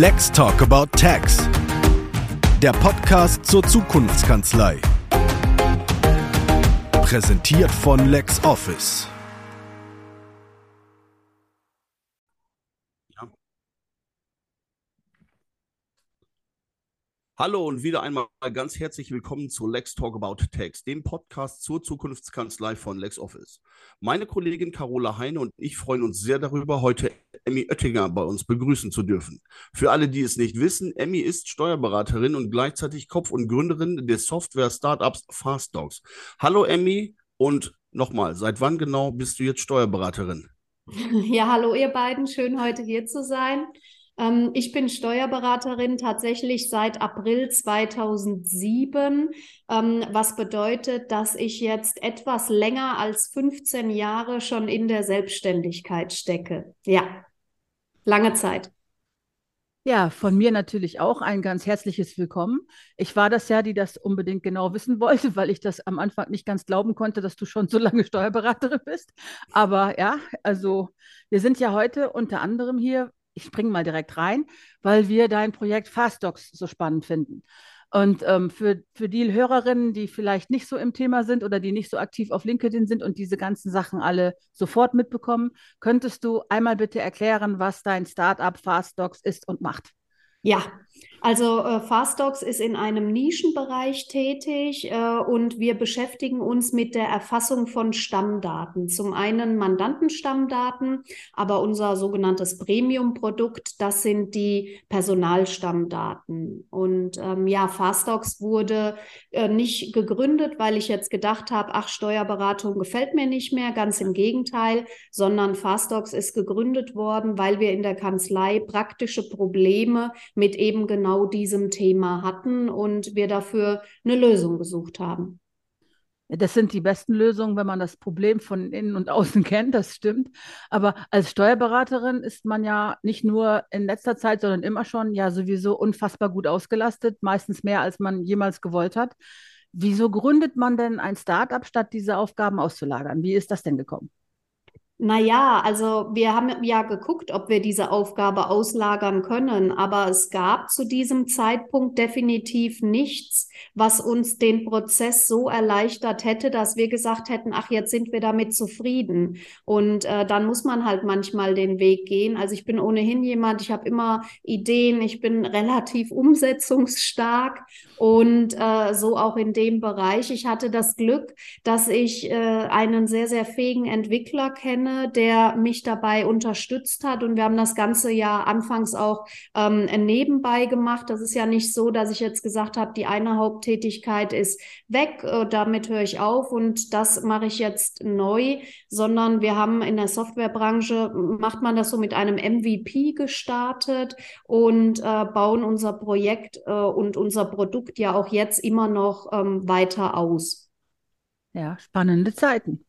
Let's Talk About Tax. Der Podcast zur Zukunftskanzlei. Präsentiert von LexOffice. Hallo und wieder einmal ganz herzlich willkommen zu Lex Talk About Tax, dem Podcast zur Zukunftskanzlei von LexOffice. Meine Kollegin Carola Heine und ich freuen uns sehr darüber, heute Emmy Oettinger bei uns begrüßen zu dürfen. Für alle, die es nicht wissen, Emmy ist Steuerberaterin und gleichzeitig Kopf und Gründerin des Software-Startups FastDocs. Hallo Emmy und nochmal, seit wann genau bist du jetzt Steuerberaterin? Ja, hallo ihr beiden, schön heute hier zu sein. Ähm, ich bin Steuerberaterin tatsächlich seit April 2007, ähm, was bedeutet, dass ich jetzt etwas länger als 15 Jahre schon in der Selbstständigkeit stecke. Ja, lange Zeit. Ja, von mir natürlich auch ein ganz herzliches Willkommen. Ich war das ja, die das unbedingt genau wissen wollte, weil ich das am Anfang nicht ganz glauben konnte, dass du schon so lange Steuerberaterin bist. Aber ja, also wir sind ja heute unter anderem hier, ich springe mal direkt rein, weil wir dein Projekt FastDocs so spannend finden. Und ähm, für, für die Hörerinnen, die vielleicht nicht so im Thema sind oder die nicht so aktiv auf LinkedIn sind und diese ganzen Sachen alle sofort mitbekommen, könntest du einmal bitte erklären, was dein Startup FastDocs ist und macht? Ja, also äh, FastDocs ist in einem Nischenbereich tätig äh, und wir beschäftigen uns mit der Erfassung von Stammdaten. Zum einen Mandantenstammdaten, aber unser sogenanntes Premium-Produkt, das sind die Personalstammdaten. Und ähm, ja, FastDocs wurde äh, nicht gegründet, weil ich jetzt gedacht habe, ach, Steuerberatung gefällt mir nicht mehr, ganz im Gegenteil, sondern FastDocs ist gegründet worden, weil wir in der Kanzlei praktische Probleme mit eben genau diesem Thema hatten und wir dafür eine Lösung gesucht haben. Das sind die besten Lösungen, wenn man das Problem von innen und außen kennt, das stimmt. Aber als Steuerberaterin ist man ja nicht nur in letzter Zeit, sondern immer schon ja sowieso unfassbar gut ausgelastet, meistens mehr, als man jemals gewollt hat. Wieso gründet man denn ein Start-up, statt diese Aufgaben auszulagern? Wie ist das denn gekommen? Naja, also wir haben ja geguckt, ob wir diese Aufgabe auslagern können, aber es gab zu diesem Zeitpunkt definitiv nichts, was uns den Prozess so erleichtert hätte, dass wir gesagt hätten, ach, jetzt sind wir damit zufrieden. Und äh, dann muss man halt manchmal den Weg gehen. Also ich bin ohnehin jemand, ich habe immer Ideen, ich bin relativ umsetzungsstark und äh, so auch in dem Bereich. Ich hatte das Glück, dass ich äh, einen sehr, sehr fähigen Entwickler kenne kenne, der mich dabei unterstützt hat. Und wir haben das ganze ja anfangs auch ähm, nebenbei gemacht. Das ist ja nicht so, dass ich jetzt gesagt habe, die eine Haupttätigkeit ist weg, äh, damit höre ich auf und das mache ich jetzt neu, sondern wir haben in der Softwarebranche, macht man das so mit einem MVP gestartet und äh, bauen unser Projekt äh, und unser Produkt ja auch jetzt immer noch ähm, weiter aus. Ja, spannende Zeiten.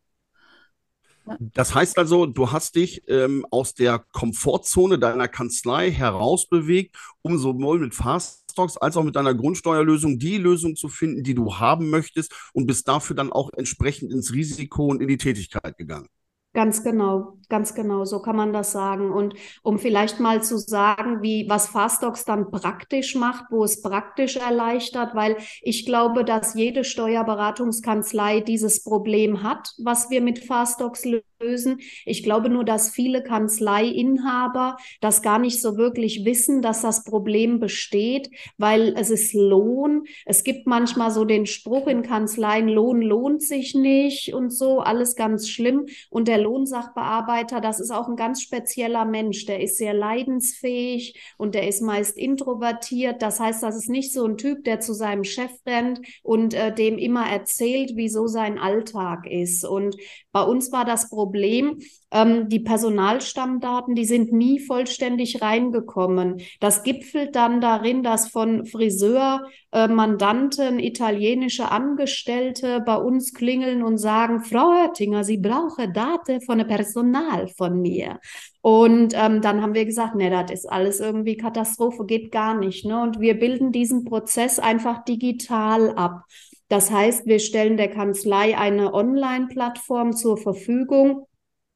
Das heißt also, du hast dich ähm, aus der Komfortzone deiner Kanzlei herausbewegt, um sowohl mit Faststocks als auch mit deiner Grundsteuerlösung die Lösung zu finden, die du haben möchtest und bist dafür dann auch entsprechend ins Risiko und in die Tätigkeit gegangen. Ganz genau, ganz genau, so kann man das sagen. Und um vielleicht mal zu sagen, wie was Fastdocs dann praktisch macht, wo es praktisch erleichtert, weil ich glaube, dass jede Steuerberatungskanzlei dieses Problem hat, was wir mit Fastdocs lösen. Ich glaube nur, dass viele Kanzleiinhaber das gar nicht so wirklich wissen, dass das Problem besteht, weil es ist Lohn. Es gibt manchmal so den Spruch in Kanzleien, Lohn lohnt sich nicht und so, alles ganz schlimm. Und der Lohnsachbearbeiter, das ist auch ein ganz spezieller Mensch. Der ist sehr leidensfähig und der ist meist introvertiert. Das heißt, das ist nicht so ein Typ, der zu seinem Chef rennt und äh, dem immer erzählt, wieso sein Alltag ist. Und bei uns war das Problem, ähm, die Personalstammdaten, die sind nie vollständig reingekommen. Das gipfelt dann darin, dass von Friseur, äh, Mandanten, italienische Angestellte bei uns klingeln und sagen, Frau Oettinger, Sie brauchen Daten von Personal von mir. Und ähm, dann haben wir gesagt, nee, das ist alles irgendwie Katastrophe, geht gar nicht. Ne? Und wir bilden diesen Prozess einfach digital ab. Das heißt, wir stellen der Kanzlei eine Online-Plattform zur Verfügung,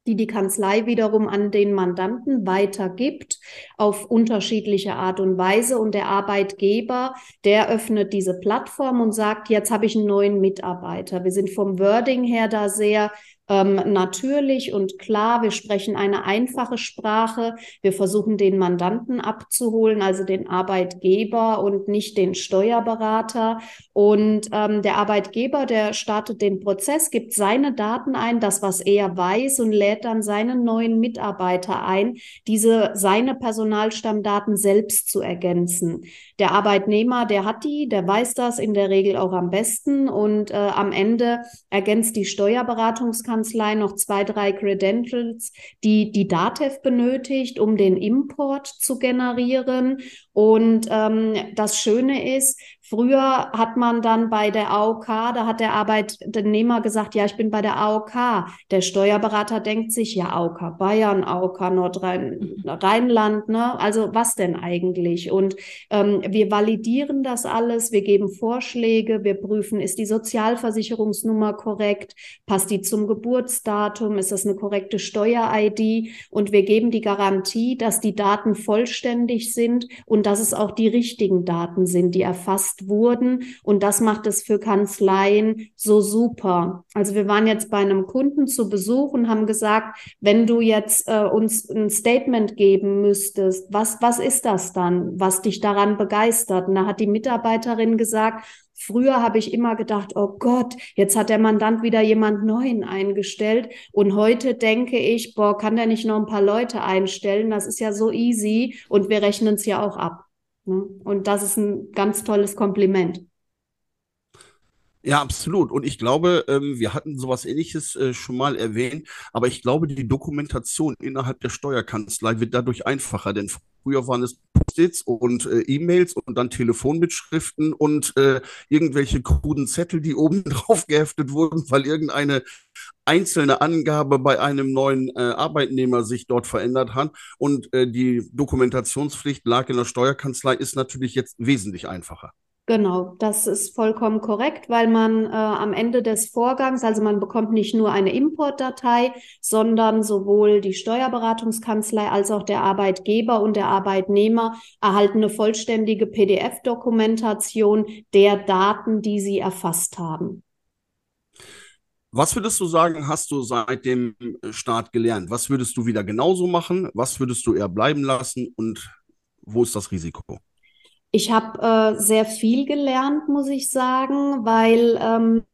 die die Kanzlei wiederum an den Mandanten weitergibt auf unterschiedliche Art und Weise. Und der Arbeitgeber, der öffnet diese Plattform und sagt, jetzt habe ich einen neuen Mitarbeiter. Wir sind vom Wording her da sehr ähm, natürlich und klar. Wir sprechen eine einfache Sprache. Wir versuchen den Mandanten abzuholen, also den Arbeitgeber und nicht den Steuerberater. Und ähm, der Arbeitgeber, der startet den Prozess, gibt seine Daten ein, das, was er weiß, und lädt dann seinen neuen Mitarbeiter ein, diese seine Personalstammdaten selbst zu ergänzen. Der Arbeitnehmer, der hat die, der weiß das in der Regel auch am besten und äh, am Ende ergänzt die Steuerberatungs Staatskanzlei noch zwei, drei Credentials, die die DATEV benötigt, um den Import zu generieren. Und ähm, das Schöne ist, Früher hat man dann bei der AOK, da hat der Arbeitnehmer gesagt, ja, ich bin bei der AOK. Der Steuerberater denkt sich, ja, AOK Bayern, AOK Nordrhein-Rheinland, ne? Also was denn eigentlich? Und ähm, wir validieren das alles, wir geben Vorschläge, wir prüfen, ist die Sozialversicherungsnummer korrekt, passt die zum Geburtsdatum, ist das eine korrekte Steuer-ID? Und wir geben die Garantie, dass die Daten vollständig sind und dass es auch die richtigen Daten sind, die erfasst erfasst wurden. Und das macht es für Kanzleien so super. Also wir waren jetzt bei einem Kunden zu Besuch und haben gesagt, wenn du jetzt äh, uns ein Statement geben müsstest, was, was ist das dann, was dich daran begeistert? Und da hat die Mitarbeiterin gesagt, Früher habe ich immer gedacht, oh Gott, jetzt hat der Mandant wieder jemand Neuen eingestellt. Und heute denke ich, boah, kann der nicht noch ein paar Leute einstellen? Das ist ja so easy und wir rechnen es ja auch ab. Ne? Und das ist ein ganz tolles Kompliment. Ja, absolut. Und ich glaube, ähm, wir hatten sowas ähnliches äh, schon mal erwähnt, aber ich glaube, die Dokumentation innerhalb der Steuerkanzlei wird dadurch einfacher, denn früher waren es Post-its und äh, E-Mails und dann Telefonmitschriften und äh, irgendwelche kruden Zettel, die oben drauf geheftet wurden, weil irgendeine einzelne Angabe bei einem neuen äh, Arbeitnehmer sich dort verändert hat. Und äh, die Dokumentationspflicht lag in der Steuerkanzlei, ist natürlich jetzt wesentlich einfacher. Genau, das ist vollkommen korrekt, weil man äh, am Ende des Vorgangs, also man bekommt nicht nur eine Importdatei, sondern sowohl die Steuerberatungskanzlei als auch der Arbeitgeber und der Arbeitnehmer erhalten eine vollständige PDF-Dokumentation der Daten, die sie erfasst haben. Was würdest du sagen, hast du seit dem Start gelernt? Was würdest du wieder genauso machen? Was würdest du eher bleiben lassen? Und wo ist das Risiko? Ich habe äh, sehr viel gelernt, muss ich sagen, weil ähm,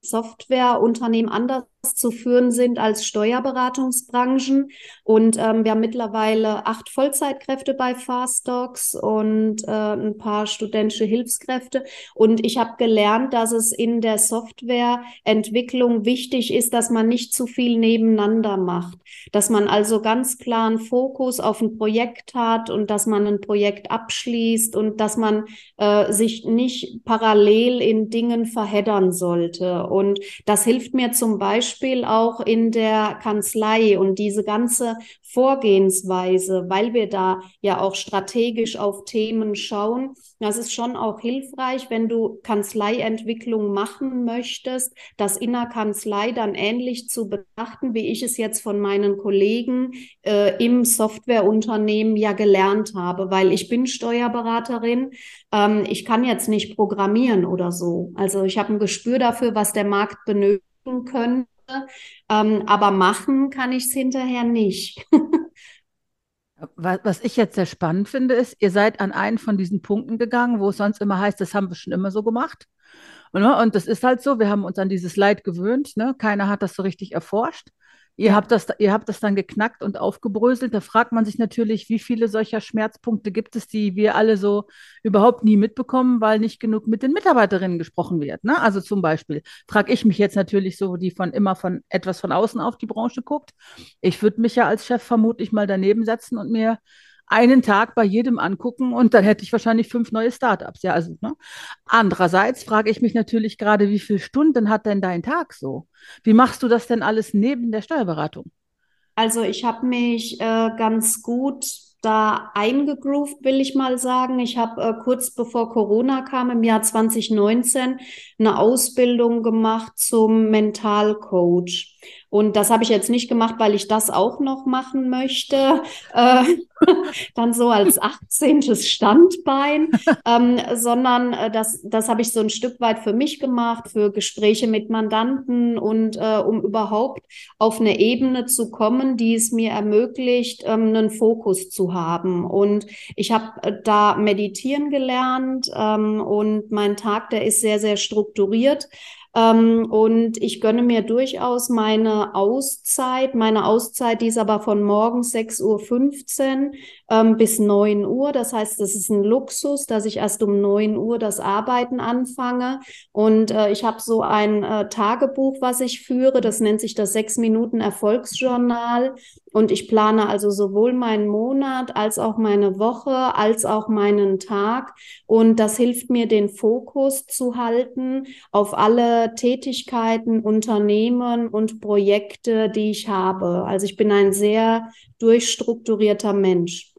Softwareunternehmen anders zu führen sind als Steuerberatungsbranchen. Und ähm, wir haben mittlerweile acht Vollzeitkräfte bei Fastdocs und äh, ein paar studentische Hilfskräfte. Und ich habe gelernt, dass es in der Softwareentwicklung wichtig ist, dass man nicht zu viel nebeneinander macht. Dass man also ganz klar einen Fokus auf ein Projekt hat und dass man ein Projekt abschließt und dass man äh, sich nicht parallel in Dingen verheddern sollte. Und das hilft mir zum Beispiel, Beispiel auch in der Kanzlei und diese ganze Vorgehensweise, weil wir da ja auch strategisch auf Themen schauen. Das ist schon auch hilfreich, wenn du Kanzleientwicklung machen möchtest, das in der Kanzlei dann ähnlich zu betrachten, wie ich es jetzt von meinen Kollegen äh, im Softwareunternehmen ja gelernt habe, weil ich bin Steuerberaterin. Ähm, ich kann jetzt nicht programmieren oder so. Also ich habe ein Gespür dafür, was der Markt benötigen könnte ähm, aber machen kann ich es hinterher nicht. Was ich jetzt sehr spannend finde, ist, ihr seid an einen von diesen Punkten gegangen, wo es sonst immer heißt, das haben wir schon immer so gemacht. Und, ne, und das ist halt so, wir haben uns an dieses Leid gewöhnt, ne? keiner hat das so richtig erforscht. Ihr habt das, ihr habt das dann geknackt und aufgebröselt. Da fragt man sich natürlich, wie viele solcher Schmerzpunkte gibt es, die wir alle so überhaupt nie mitbekommen, weil nicht genug mit den Mitarbeiterinnen gesprochen wird. Ne? Also zum Beispiel frage ich mich jetzt natürlich so, die von immer von etwas von außen auf die Branche guckt. Ich würde mich ja als Chef vermutlich mal daneben setzen und mir einen Tag bei jedem angucken und dann hätte ich wahrscheinlich fünf neue Startups. Ja, also, ne? Andererseits frage ich mich natürlich gerade, wie viele Stunden hat denn dein Tag so? Wie machst du das denn alles neben der Steuerberatung? Also ich habe mich äh, ganz gut da eingegroovt, will ich mal sagen. Ich habe äh, kurz bevor Corona kam, im Jahr 2019, eine Ausbildung gemacht zum Mentalcoach. Und das habe ich jetzt nicht gemacht, weil ich das auch noch machen möchte, äh, dann so als 18. Standbein, ähm, sondern äh, das, das habe ich so ein Stück weit für mich gemacht, für Gespräche mit Mandanten und äh, um überhaupt auf eine Ebene zu kommen, die es mir ermöglicht, ähm, einen Fokus zu haben. Und ich habe äh, da meditieren gelernt ähm, und mein Tag, der ist sehr, sehr strukturiert. Ähm, und ich gönne mir durchaus meine Auszeit. Meine Auszeit, die ist aber von morgens 6.15 Uhr ähm, bis 9 Uhr. Das heißt, das ist ein Luxus, dass ich erst um 9 Uhr das Arbeiten anfange. Und äh, ich habe so ein äh, Tagebuch, was ich führe. Das nennt sich das 6 Minuten Erfolgsjournal. Und ich plane also sowohl meinen Monat als auch meine Woche als auch meinen Tag. Und das hilft mir, den Fokus zu halten auf alle Tätigkeiten, Unternehmen und Projekte, die ich habe. Also ich bin ein sehr durchstrukturierter Mensch.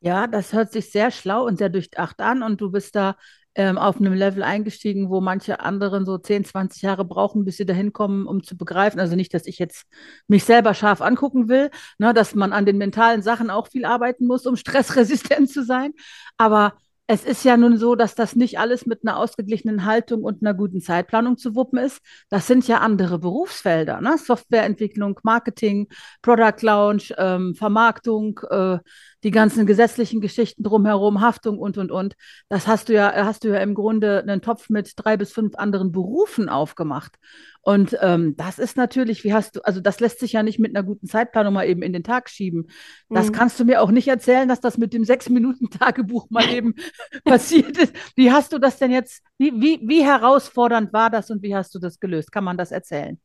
Ja, das hört sich sehr schlau und sehr durchdacht an und du bist da ähm, auf einem Level eingestiegen, wo manche anderen so 10, 20 Jahre brauchen, bis sie dahin kommen, um zu begreifen. Also nicht, dass ich jetzt mich selber scharf angucken will, ne, dass man an den mentalen Sachen auch viel arbeiten muss, um stressresistent zu sein. Aber es ist ja nun so, dass das nicht alles mit einer ausgeglichenen Haltung und einer guten Zeitplanung zu wuppen ist. Das sind ja andere Berufsfelder, ne? Softwareentwicklung, Marketing, Product Launch, ähm, Vermarktung, äh, die ganzen gesetzlichen Geschichten drumherum, Haftung und und und. Das hast du ja, hast du ja im Grunde einen Topf mit drei bis fünf anderen Berufen aufgemacht. Und ähm, das ist natürlich, wie hast du, also das lässt sich ja nicht mit einer guten Zeitplanung mal eben in den Tag schieben. Das mhm. kannst du mir auch nicht erzählen, dass das mit dem Sechs-Minuten-Tagebuch mal eben passiert ist. Wie hast du das denn jetzt, wie, wie, wie herausfordernd war das und wie hast du das gelöst? Kann man das erzählen?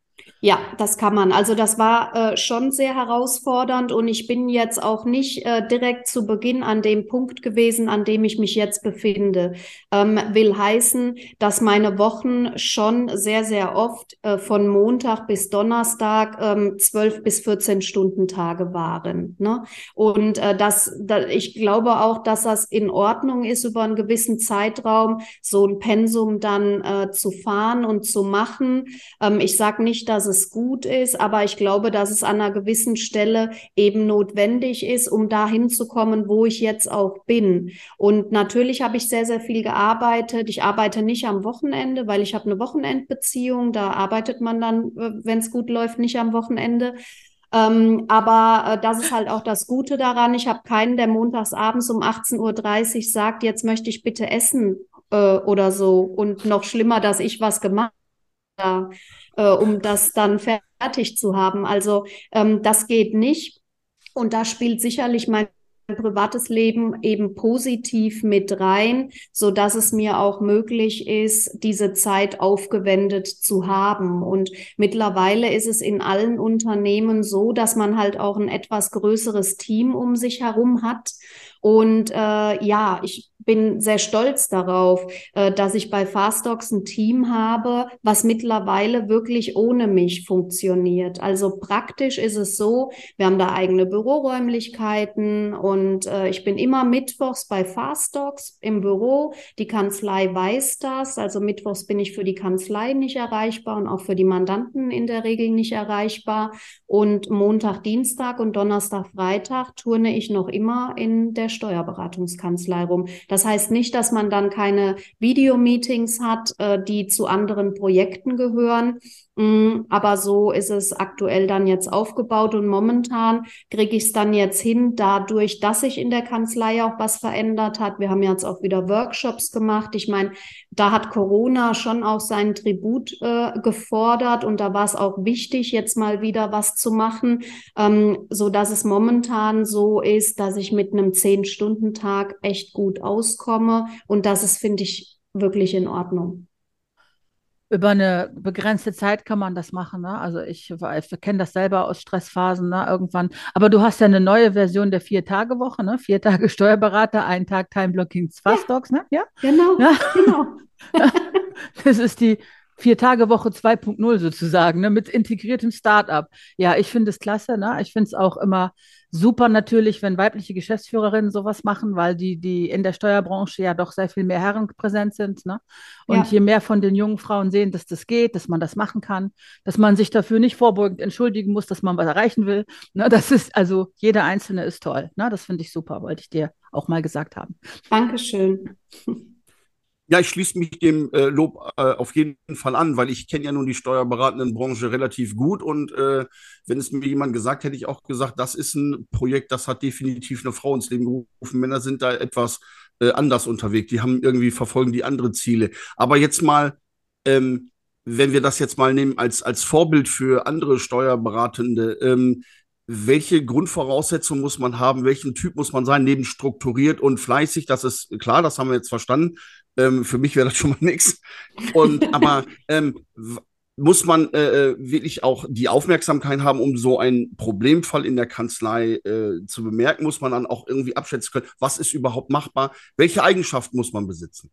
Ja, das kann man. Also das war äh, schon sehr herausfordernd und ich bin jetzt auch nicht äh, direkt zu Beginn an dem Punkt gewesen, an dem ich mich jetzt befinde. Ähm, will heißen, dass meine Wochen schon sehr, sehr oft äh, von Montag bis Donnerstag ähm, zwölf ähm, bis 14 Stunden Tage waren. Ne? Und äh, das, da, ich glaube auch, dass das in Ordnung ist, über einen gewissen Zeitraum so ein Pensum dann äh, zu fahren und zu machen. Ähm, ich sage nicht, dass es gut ist, aber ich glaube, dass es an einer gewissen Stelle eben notwendig ist, um dahin zu kommen, wo ich jetzt auch bin. Und natürlich habe ich sehr, sehr viel gearbeitet. Ich arbeite nicht am Wochenende, weil ich habe eine Wochenendbeziehung. Da arbeitet man dann, äh, wenn es gut läuft, nicht am Wochenende. Ähm, aber äh, das ist halt auch das Gute daran. Ich habe keinen, der montags abends um 18.30 Uhr sagt, jetzt möchte ich bitte essen äh, oder so. Und noch schlimmer, dass ich was gemacht habe äh, um das dann fertig zu haben. Also ähm, das geht nicht. Und da spielt sicherlich mein privates Leben eben positiv mit rein, so dass es mir auch möglich ist, diese Zeit aufgewendet zu haben. Und mittlerweile ist es in allen Unternehmen so, dass man halt auch ein etwas größeres Team um sich herum hat. Und äh, ja, ich bin sehr stolz darauf, äh, dass ich bei Fastox ein Team habe, was mittlerweile wirklich ohne mich funktioniert. Also praktisch ist es so, wir haben da eigene Büroräumlichkeiten und äh, ich bin immer mittwochs bei Fastox im Büro. Die Kanzlei weiß das. Also mittwochs bin ich für die Kanzlei nicht erreichbar und auch für die Mandanten in der Regel nicht erreichbar. Und Montag, Dienstag und Donnerstag, Freitag turne ich noch immer in der Steuerberatungskanzlei rum. Das heißt nicht, dass man dann keine Videomeetings hat, äh, die zu anderen Projekten gehören. Mm, aber so ist es aktuell dann jetzt aufgebaut und momentan kriege ich es dann jetzt hin, dadurch, dass sich in der Kanzlei auch was verändert hat. Wir haben jetzt auch wieder Workshops gemacht. Ich meine, da hat Corona schon auch seinen Tribut äh, gefordert und da war es auch wichtig, jetzt mal wieder was zu machen, ähm, so dass es momentan so ist, dass ich mit einem Zehn-Stunden-Tag echt gut auskomme und das ist, finde ich, wirklich in Ordnung über eine begrenzte Zeit kann man das machen. Ne? Also ich, ich kenne das selber aus Stressphasen ne? irgendwann. Aber du hast ja eine neue Version der Vier-Tage-Woche, ne? Vier Tage Steuerberater, ein Tag Time-Blocking, Fast Dogs, ne? Ja, genau, ja? genau. das ist die Vier-Tage-Woche 2.0 sozusagen, ne, mit integriertem Startup. Ja, ich finde es klasse. Ne? Ich finde es auch immer super natürlich, wenn weibliche Geschäftsführerinnen sowas machen, weil die, die in der Steuerbranche ja doch sehr viel mehr Herren präsent sind. Ne? Und ja. je mehr von den jungen Frauen sehen, dass das geht, dass man das machen kann, dass man sich dafür nicht vorbeugend entschuldigen muss, dass man was erreichen will. Ne? Das ist also, jeder Einzelne ist toll. Ne? Das finde ich super, wollte ich dir auch mal gesagt haben. Dankeschön. Ja, ich schließe mich dem äh, Lob äh, auf jeden Fall an, weil ich kenne ja nun die steuerberatenden Branche relativ gut und äh, wenn es mir jemand gesagt hätte, ich auch gesagt, das ist ein Projekt, das hat definitiv eine Frau ins Leben gerufen. Männer sind da etwas äh, anders unterwegs, die haben irgendwie verfolgen die andere Ziele. Aber jetzt mal, ähm, wenn wir das jetzt mal nehmen als als Vorbild für andere Steuerberatende. Ähm, welche Grundvoraussetzungen muss man haben, welchen Typ muss man sein, neben strukturiert und fleißig, das ist klar, das haben wir jetzt verstanden. Ähm, für mich wäre das schon mal nichts. Und aber ähm, muss man äh, äh, wirklich auch die Aufmerksamkeit haben, um so einen Problemfall in der Kanzlei äh, zu bemerken, muss man dann auch irgendwie abschätzen können, was ist überhaupt machbar, welche Eigenschaften muss man besitzen.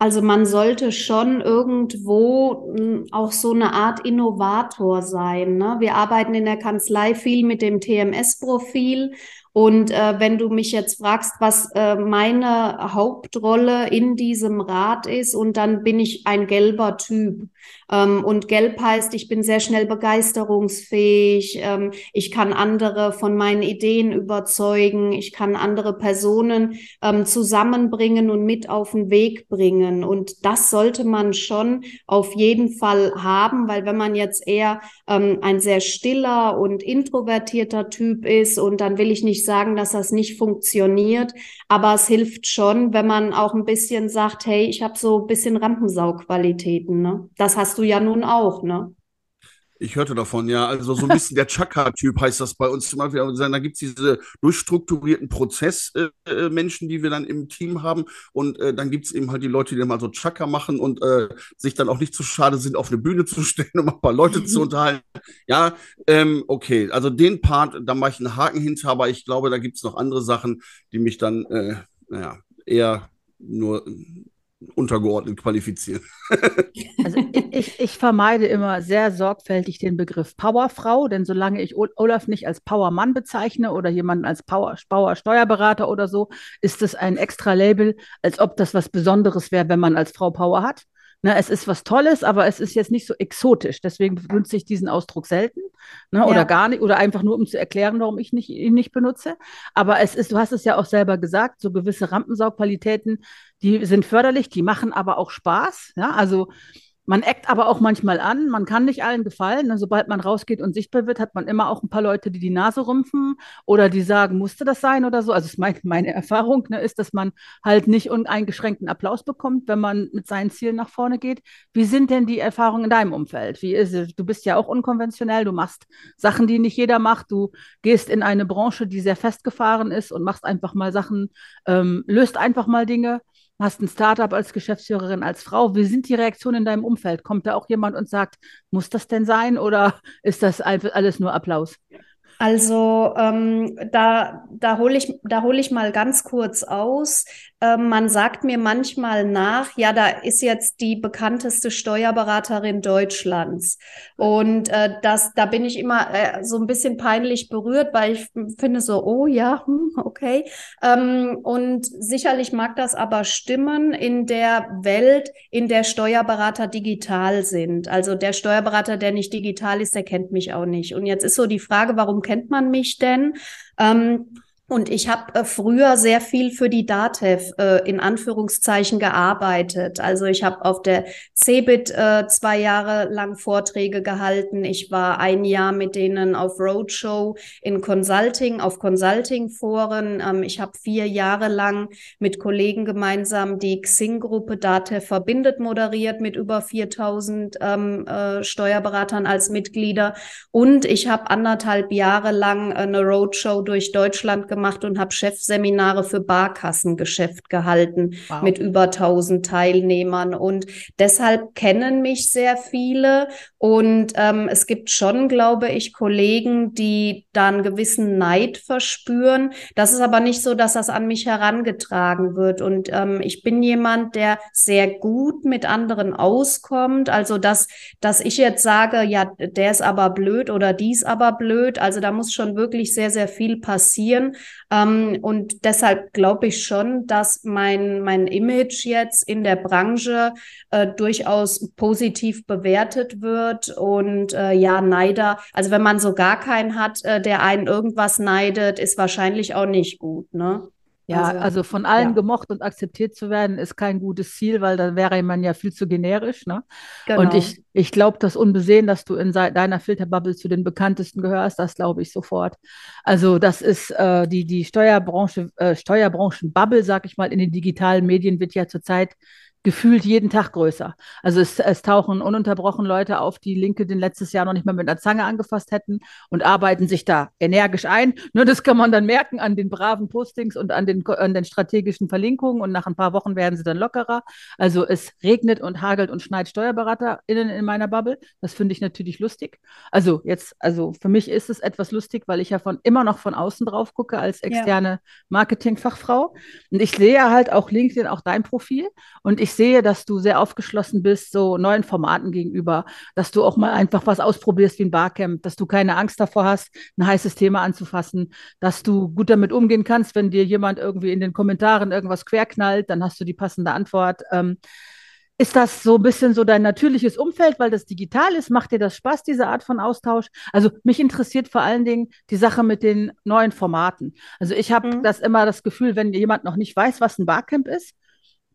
Also man sollte schon irgendwo hm, auch so eine Art Innovator sein. Ne? Wir arbeiten in der Kanzlei viel mit dem TMS-Profil und äh, wenn du mich jetzt fragst, was äh, meine Hauptrolle in diesem Rat ist, und dann bin ich ein gelber Typ. Ähm, und gelb heißt, ich bin sehr schnell begeisterungsfähig, ähm, ich kann andere von meinen Ideen überzeugen, ich kann andere Personen ähm, zusammenbringen und mit auf den Weg bringen. Und das sollte man schon auf jeden Fall haben, weil wenn man jetzt eher ähm, ein sehr stiller und introvertierter Typ ist und dann will ich nicht sagen, dass das nicht funktioniert, aber es hilft schon, wenn man auch ein bisschen sagt, hey, ich habe so ein bisschen Rampensaugqualitäten. Ne? Das hast du ja nun auch, ne? Ich hörte davon, ja. Also so ein bisschen der Chaka-Typ heißt das bei uns zum Beispiel. Da gibt es diese durchstrukturierten Prozessmenschen, äh, die wir dann im Team haben. Und äh, dann gibt es eben halt die Leute, die dann mal so Chaka machen und äh, sich dann auch nicht zu so schade sind, auf eine Bühne zu stellen, um ein paar Leute zu unterhalten. Ja, ähm, okay. Also den Part, da mache ich einen Haken hinter, aber ich glaube, da gibt es noch andere Sachen, die mich dann, äh, naja, eher nur untergeordnet qualifizieren. Also ich, ich, vermeide immer sehr sorgfältig den Begriff Powerfrau, denn solange ich Olaf nicht als Powermann bezeichne oder jemanden als Power, Power Steuerberater oder so, ist es ein extra Label, als ob das was Besonderes wäre, wenn man als Frau Power hat. Ne, es ist was Tolles, aber es ist jetzt nicht so exotisch. Deswegen benutze ich diesen Ausdruck selten ne, ja. oder gar nicht oder einfach nur, um zu erklären, warum ich nicht, ihn nicht benutze. Aber es ist, du hast es ja auch selber gesagt, so gewisse Rampensaugqualitäten, die sind förderlich, die machen aber auch Spaß. Ja, also man eckt aber auch manchmal an, man kann nicht allen gefallen. Ne? Sobald man rausgeht und sichtbar wird, hat man immer auch ein paar Leute, die die Nase rümpfen oder die sagen, musste das sein oder so. Also mein, meine Erfahrung ne, ist, dass man halt nicht uneingeschränkten Applaus bekommt, wenn man mit seinen Zielen nach vorne geht. Wie sind denn die Erfahrungen in deinem Umfeld? Wie ist es? Du bist ja auch unkonventionell, du machst Sachen, die nicht jeder macht. Du gehst in eine Branche, die sehr festgefahren ist und machst einfach mal Sachen, ähm, löst einfach mal Dinge hast ein Startup als Geschäftsführerin, als Frau. Wie sind die Reaktionen in deinem Umfeld? Kommt da auch jemand und sagt, muss das denn sein oder ist das alles nur Applaus? Also ähm, da, da hole ich, hol ich mal ganz kurz aus. Ähm, man sagt mir manchmal nach, ja, da ist jetzt die bekannteste Steuerberaterin Deutschlands. Und äh, das, da bin ich immer äh, so ein bisschen peinlich berührt, weil ich finde so, oh ja, hm, okay. Ähm, und sicherlich mag das aber stimmen in der Welt, in der Steuerberater digital sind. Also der Steuerberater, der nicht digital ist, der kennt mich auch nicht. Und jetzt ist so die Frage, warum kennt man mich denn? Ähm, und ich habe äh, früher sehr viel für die DATEV äh, in Anführungszeichen gearbeitet. Also ich habe auf der CeBIT äh, zwei Jahre lang Vorträge gehalten. Ich war ein Jahr mit denen auf Roadshow in Consulting, auf Consulting-Foren. Ähm, ich habe vier Jahre lang mit Kollegen gemeinsam die Xing-Gruppe DATEV verbindet moderiert mit über 4000 ähm, äh, Steuerberatern als Mitglieder. Und ich habe anderthalb Jahre lang eine Roadshow durch Deutschland gemacht gemacht und habe Chefseminare für Barkassengeschäft gehalten wow. mit über 1000 Teilnehmern. Und deshalb kennen mich sehr viele. Und ähm, es gibt schon, glaube ich, Kollegen, die da einen gewissen Neid verspüren. Das ist aber nicht so, dass das an mich herangetragen wird. Und ähm, ich bin jemand, der sehr gut mit anderen auskommt. Also, dass, dass ich jetzt sage, ja, der ist aber blöd oder dies aber blöd. Also, da muss schon wirklich sehr, sehr viel passieren. Ähm, und deshalb glaube ich schon, dass mein, mein Image jetzt in der Branche äh, durchaus positiv bewertet wird. Und äh, ja, Neider, also wenn man so gar keinen hat, äh, der einen irgendwas neidet, ist wahrscheinlich auch nicht gut, ne? Ja, also, also von allen ja. gemocht und akzeptiert zu werden, ist kein gutes Ziel, weil dann wäre man ja viel zu generisch. Ne? Genau. Und ich, ich glaube das unbesehen, dass du in deiner Filterbubble zu den bekanntesten gehörst, das glaube ich sofort. Also das ist äh, die, die Steuerbranche, äh, Steuerbranchen-Bubble, sag ich mal, in den digitalen Medien wird ja zurzeit gefühlt jeden Tag größer. Also es, es, tauchen ununterbrochen Leute auf, die LinkedIn letztes Jahr noch nicht mal mit einer Zange angefasst hätten und arbeiten sich da energisch ein. Nur das kann man dann merken an den braven Postings und an den, an den strategischen Verlinkungen und nach ein paar Wochen werden sie dann lockerer. Also es regnet und hagelt und schneit SteuerberaterInnen in meiner Bubble. Das finde ich natürlich lustig. Also jetzt, also für mich ist es etwas lustig, weil ich ja von immer noch von außen drauf gucke als externe ja. Marketingfachfrau. Und ich sehe halt auch LinkedIn, auch dein Profil. Und ich ich sehe, dass du sehr aufgeschlossen bist, so neuen Formaten gegenüber, dass du auch mal einfach was ausprobierst wie ein Barcamp, dass du keine Angst davor hast, ein heißes Thema anzufassen, dass du gut damit umgehen kannst, wenn dir jemand irgendwie in den Kommentaren irgendwas querknallt, dann hast du die passende Antwort. Ähm, ist das so ein bisschen so dein natürliches Umfeld, weil das digital ist? Macht dir das Spaß, diese Art von Austausch? Also mich interessiert vor allen Dingen die Sache mit den neuen Formaten. Also ich habe mhm. das immer das Gefühl, wenn jemand noch nicht weiß, was ein Barcamp ist,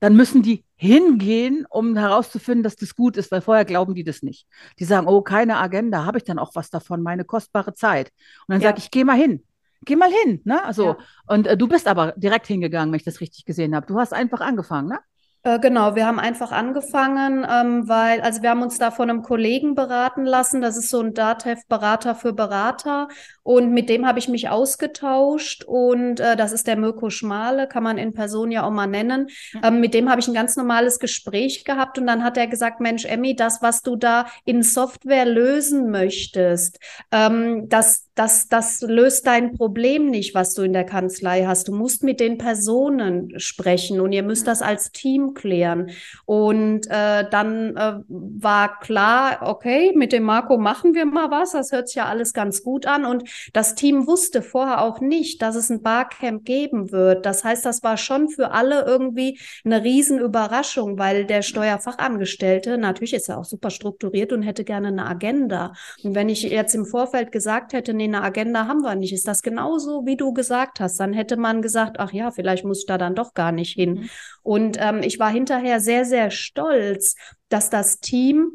dann müssen die hingehen, um herauszufinden, dass das gut ist, weil vorher glauben die das nicht. Die sagen, oh, keine Agenda, habe ich dann auch was davon, meine kostbare Zeit. Und dann ja. sage ich, geh mal hin. Geh mal hin, ne? Also, ja. und äh, du bist aber direkt hingegangen, wenn ich das richtig gesehen habe. Du hast einfach angefangen, ne? Äh, genau, wir haben einfach angefangen, ähm, weil, also wir haben uns da von einem Kollegen beraten lassen. Das ist so ein DATEV-Berater für Berater. Und mit dem habe ich mich ausgetauscht. Und äh, das ist der Mirko Schmale, kann man in Person ja auch mal nennen. Ähm, mit dem habe ich ein ganz normales Gespräch gehabt. Und dann hat er gesagt, Mensch, Emmy, das, was du da in Software lösen möchtest, ähm, das, das, das löst dein Problem nicht, was du in der Kanzlei hast. Du musst mit den Personen sprechen und ihr müsst das als Team klären. Und äh, dann äh, war klar, okay, mit dem Marco machen wir mal was. Das hört sich ja alles ganz gut an. Und das Team wusste vorher auch nicht, dass es ein Barcamp geben wird. Das heißt, das war schon für alle irgendwie eine Riesenüberraschung, weil der Steuerfachangestellte, natürlich ist er auch super strukturiert und hätte gerne eine Agenda. Und wenn ich jetzt im Vorfeld gesagt hätte, nee, eine Agenda haben wir nicht, ist das genauso, wie du gesagt hast, dann hätte man gesagt, ach ja, vielleicht muss ich da dann doch gar nicht hin. Mhm. Und ähm, ich war hinterher sehr, sehr stolz, dass das Team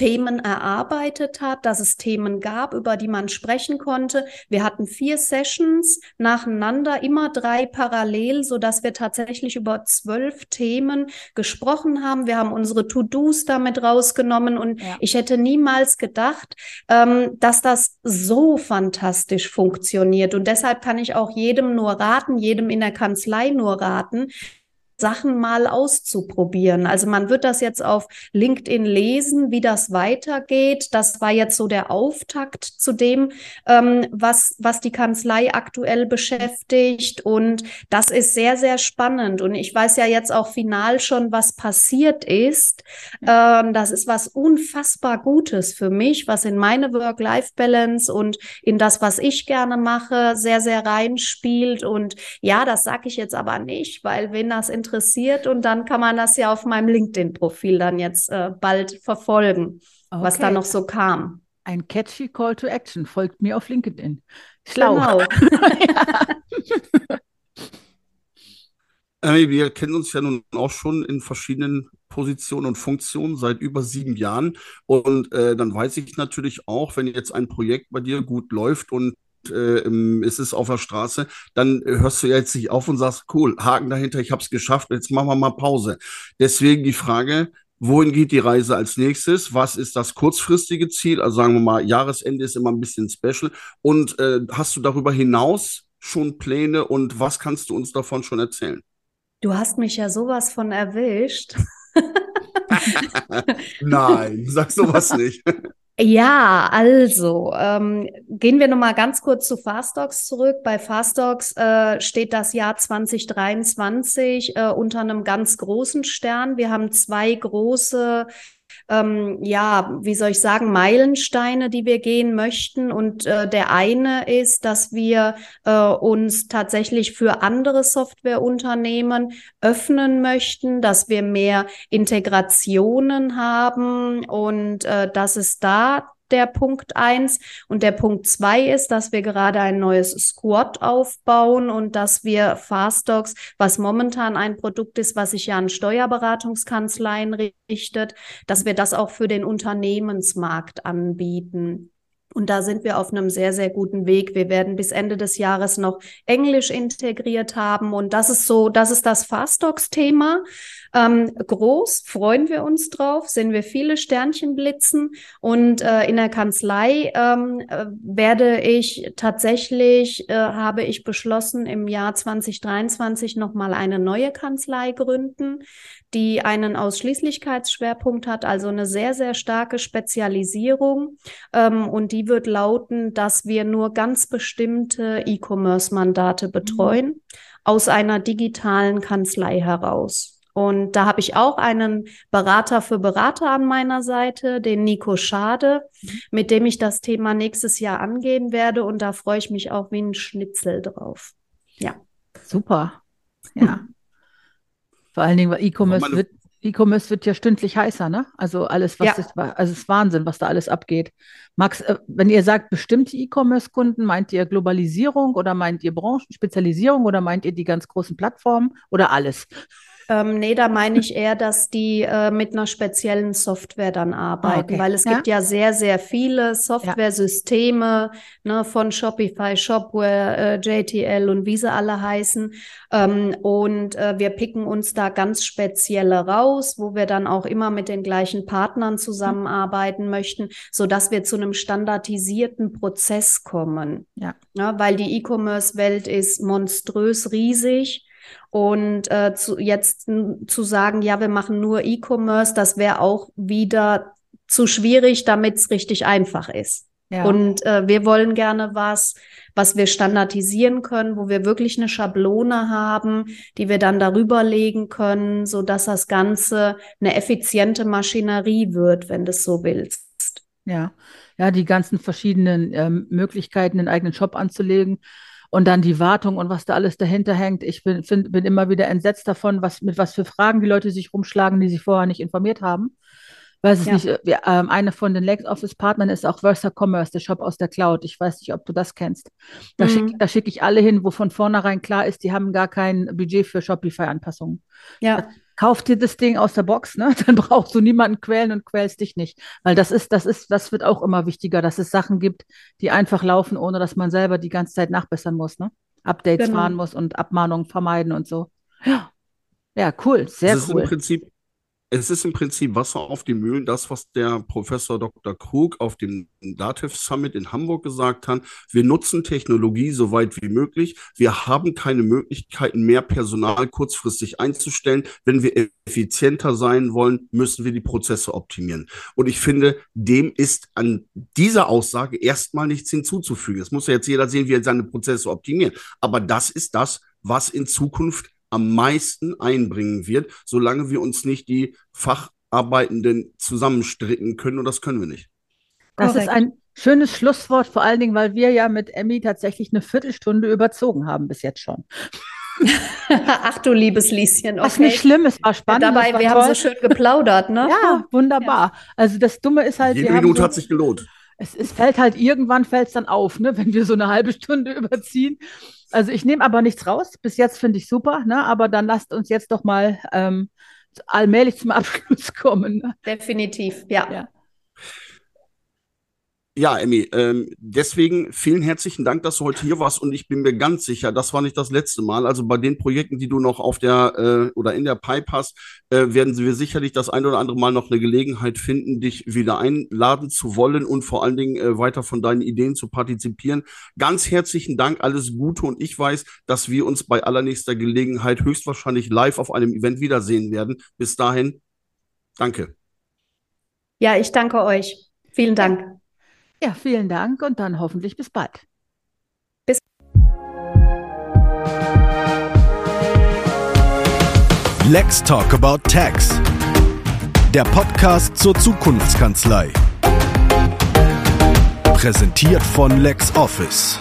Themen erarbeitet hat, dass es Themen gab, über die man sprechen konnte. Wir hatten vier Sessions nacheinander, immer drei parallel, so dass wir tatsächlich über zwölf Themen gesprochen haben. Wir haben unsere To-Dos damit rausgenommen und ja. ich hätte niemals gedacht, ähm, dass das so fantastisch funktioniert. Und deshalb kann ich auch jedem nur raten, jedem in der Kanzlei nur raten, Sachen mal auszuprobieren. Also man wird das jetzt auf LinkedIn lesen, wie das weitergeht. Das war jetzt so der Auftakt zu dem, ähm, was, was die Kanzlei aktuell beschäftigt. Und das ist sehr, sehr spannend. Und ich weiß ja jetzt auch final schon, was passiert ist. Ähm, das ist was unfassbar Gutes für mich, was in meine Work-Life-Balance und in das, was ich gerne mache, sehr, sehr reinspielt. Und ja, das sage ich jetzt aber nicht, weil wenn das interessiert, interessiert und dann kann man das ja auf meinem LinkedIn-Profil dann jetzt äh, bald verfolgen, okay. was da noch so kam. Ein catchy Call to Action folgt mir auf LinkedIn. Schlau. Genau. Äh, wir kennen uns ja nun auch schon in verschiedenen Positionen und Funktionen seit über sieben Jahren. Und äh, dann weiß ich natürlich auch, wenn jetzt ein Projekt bei dir gut läuft und äh, ist es auf der Straße, dann hörst du jetzt nicht auf und sagst, cool, Haken dahinter, ich habe es geschafft, jetzt machen wir mal Pause. Deswegen die Frage, wohin geht die Reise als nächstes? Was ist das kurzfristige Ziel? Also sagen wir mal, Jahresende ist immer ein bisschen special. Und äh, hast du darüber hinaus schon Pläne und was kannst du uns davon schon erzählen? Du hast mich ja sowas von erwischt. Nein, sag sowas nicht. Ja, also ähm, gehen wir nochmal ganz kurz zu Fastdocs zurück. Bei Fastdocs äh, steht das Jahr 2023 äh, unter einem ganz großen Stern. Wir haben zwei große ähm, ja, wie soll ich sagen, Meilensteine, die wir gehen möchten. Und äh, der eine ist, dass wir äh, uns tatsächlich für andere Softwareunternehmen öffnen möchten, dass wir mehr Integrationen haben und äh, dass es da der Punkt eins. Und der Punkt zwei ist, dass wir gerade ein neues Squad aufbauen und dass wir Fastdocs, was momentan ein Produkt ist, was sich ja an Steuerberatungskanzleien richtet, dass wir das auch für den Unternehmensmarkt anbieten. Und da sind wir auf einem sehr, sehr guten Weg. Wir werden bis Ende des Jahres noch Englisch integriert haben. Und das ist so, das ist das Fastdocs-Thema. Ähm, groß, freuen wir uns drauf, sehen wir viele Sternchen blitzen. Und äh, in der Kanzlei ähm, äh, werde ich tatsächlich, äh, habe ich beschlossen, im Jahr 2023 nochmal eine neue Kanzlei gründen die einen Ausschließlichkeitsschwerpunkt hat, also eine sehr, sehr starke Spezialisierung. Ähm, und die wird lauten, dass wir nur ganz bestimmte E-Commerce-Mandate mhm. betreuen mhm. aus einer digitalen Kanzlei heraus. Und da habe ich auch einen Berater für Berater an meiner Seite, den Nico Schade, mhm. mit dem ich das Thema nächstes Jahr angehen werde. Und da freue ich mich auch wie ein Schnitzel drauf. Ja. Super. Ja. Vor allen Dingen, weil E-Commerce wird, E-Commerce wird ja stündlich heißer, ne? Also alles, was ja. ist, also es ist Wahnsinn, was da alles abgeht. Max, äh, wenn ihr sagt bestimmte E-Commerce-Kunden, meint ihr Globalisierung oder meint ihr Branchenspezialisierung oder meint ihr die ganz großen Plattformen oder alles? Ähm, nee, da meine ich eher, dass die äh, mit einer speziellen Software dann arbeiten, ah, okay. weil es ja? gibt ja sehr, sehr viele Software-Systeme ne, von Shopify, Shopware, äh, JTL und wie sie alle heißen. Ähm, und äh, wir picken uns da ganz spezielle raus, wo wir dann auch immer mit den gleichen Partnern zusammenarbeiten mhm. möchten, sodass wir zu einem standardisierten Prozess kommen. Ja. ja weil die E-Commerce-Welt ist monströs riesig. Und äh, zu, jetzt zu sagen, ja, wir machen nur E-Commerce, das wäre auch wieder zu schwierig, damit es richtig einfach ist. Ja. Und äh, wir wollen gerne was, was wir standardisieren können, wo wir wirklich eine Schablone haben, die wir dann darüber legen können, so dass das Ganze eine effiziente Maschinerie wird, wenn du es so willst. Ja, ja, die ganzen verschiedenen ähm, Möglichkeiten, den eigenen Shop anzulegen und dann die Wartung und was da alles dahinter hängt. Ich bin, find, bin immer wieder entsetzt davon, was, mit was für Fragen die Leute sich rumschlagen, die sich vorher nicht informiert haben. Weiß es ja. nicht. Wir, ähm, eine von den LexOffice-Partnern ist auch Versa Commerce, der Shop aus der Cloud. Ich weiß nicht, ob du das kennst. Da mhm. schicke schick ich alle hin, wo von vornherein klar ist, die haben gar kein Budget für Shopify-Anpassungen. Ja kauf dir das Ding aus der Box, ne? Dann brauchst du niemanden quälen und quälst dich nicht. Weil das ist, das ist, das wird auch immer wichtiger, dass es Sachen gibt, die einfach laufen, ohne dass man selber die ganze Zeit nachbessern muss, ne? Updates genau. fahren muss und Abmahnungen vermeiden und so. Ja. Ja, cool, sehr das cool. Ist im Prinzip es ist im Prinzip Wasser auf die Mühlen, das, was der Professor Dr. Krug auf dem Dativ Summit in Hamburg gesagt hat. Wir nutzen Technologie so weit wie möglich. Wir haben keine Möglichkeiten mehr, Personal kurzfristig einzustellen. Wenn wir effizienter sein wollen, müssen wir die Prozesse optimieren. Und ich finde, dem ist an dieser Aussage erstmal nichts hinzuzufügen. Es muss ja jetzt jeder sehen, wie er seine Prozesse optimiert. Aber das ist das, was in Zukunft am meisten einbringen wird, solange wir uns nicht die Facharbeitenden zusammenstricken können. Und das können wir nicht. Das Korrekt. ist ein schönes Schlusswort, vor allen Dingen, weil wir ja mit Emmy tatsächlich eine Viertelstunde überzogen haben bis jetzt schon. Ach du liebes Lieschen. Okay. Das ist nicht schlimm, es war spannend. Ja, dabei, war wir toll. haben so schön geplaudert, ne? ja, wunderbar. Ja. Also das Dumme ist halt. Jede Minute so, hat sich gelohnt. Es, es fällt halt irgendwann fällt es dann auf, ne, wenn wir so eine halbe Stunde überziehen. Also ich nehme aber nichts raus. Bis jetzt finde ich super, ne? aber dann lasst uns jetzt doch mal ähm, allmählich zum Abschluss kommen. Ne? Definitiv, ja. ja. Ja, Emmy, ähm, deswegen vielen herzlichen Dank, dass du heute hier warst und ich bin mir ganz sicher, das war nicht das letzte Mal. Also bei den Projekten, die du noch auf der äh, oder in der Pipe hast, äh, werden wir sicherlich das ein oder andere Mal noch eine Gelegenheit finden, dich wieder einladen zu wollen und vor allen Dingen äh, weiter von deinen Ideen zu partizipieren. Ganz herzlichen Dank, alles Gute und ich weiß, dass wir uns bei allernächster Gelegenheit höchstwahrscheinlich live auf einem Event wiedersehen werden. Bis dahin, danke. Ja, ich danke euch. Vielen Dank. Ja, vielen Dank und dann hoffentlich bis bald. Bis. Let's Talk About Tax. Der Podcast zur Zukunftskanzlei. Präsentiert von LexOffice.